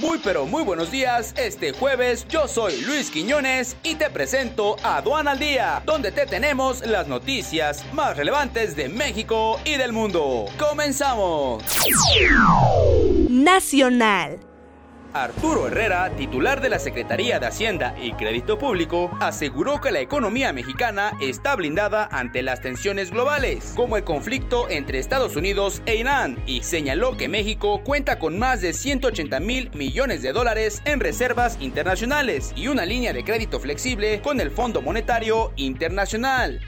Muy pero muy buenos días, este jueves yo soy Luis Quiñones y te presento Aduana al Día, donde te tenemos las noticias más relevantes de México y del mundo. ¡Comenzamos! Nacional. Arturo Herrera, titular de la Secretaría de Hacienda y Crédito Público, aseguró que la economía mexicana está blindada ante las tensiones globales, como el conflicto entre Estados Unidos e Irán, y señaló que México cuenta con más de 180 mil millones de dólares en reservas internacionales y una línea de crédito flexible con el Fondo Monetario Internacional.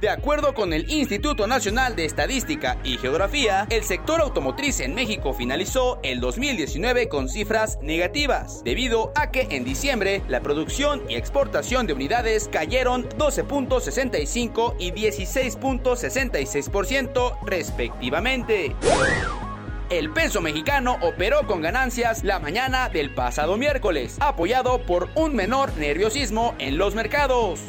De acuerdo con el Instituto Nacional de Estadística y Geografía, el sector automotriz en México finalizó el 2019 con cifras negativas, debido a que en diciembre la producción y exportación de unidades cayeron 12.65 y 16.66% respectivamente. El peso mexicano operó con ganancias la mañana del pasado miércoles, apoyado por un menor nerviosismo en los mercados.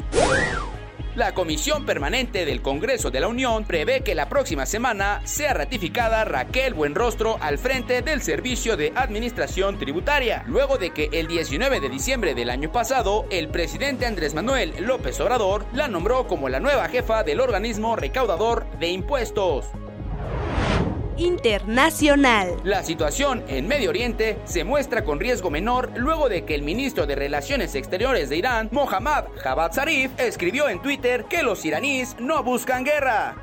La Comisión Permanente del Congreso de la Unión prevé que la próxima semana sea ratificada Raquel Buenrostro al frente del Servicio de Administración Tributaria, luego de que el 19 de diciembre del año pasado el presidente Andrés Manuel López Obrador la nombró como la nueva jefa del organismo recaudador de impuestos internacional. La situación en Medio Oriente se muestra con riesgo menor luego de que el ministro de Relaciones Exteriores de Irán, Mohammad Javad Zarif, escribió en Twitter que los iraníes no buscan guerra.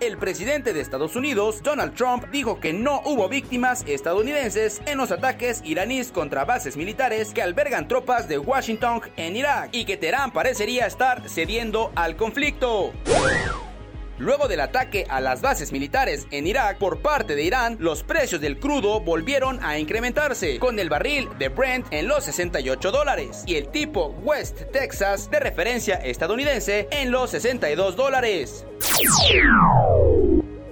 El presidente de Estados Unidos, Donald Trump, dijo que no hubo víctimas estadounidenses en los ataques iraníes contra bases militares que albergan tropas de Washington en Irak y que Teherán parecería estar cediendo al conflicto. Luego del ataque a las bases militares en Irak por parte de Irán, los precios del crudo volvieron a incrementarse, con el barril de Brent en los 68 dólares y el tipo West Texas de referencia estadounidense en los 62 dólares.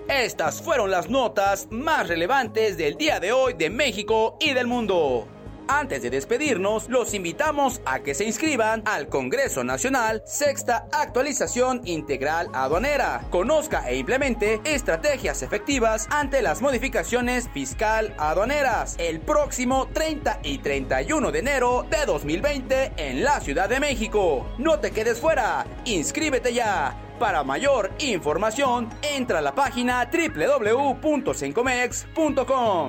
Estas fueron las notas más relevantes del día de hoy de México y del mundo. Antes de despedirnos, los invitamos a que se inscriban al Congreso Nacional Sexta Actualización Integral Aduanera. Conozca e implemente estrategias efectivas ante las modificaciones fiscal aduaneras el próximo 30 y 31 de enero de 2020 en la Ciudad de México. No te quedes fuera, inscríbete ya. Para mayor información, entra a la página www.sencomex.com.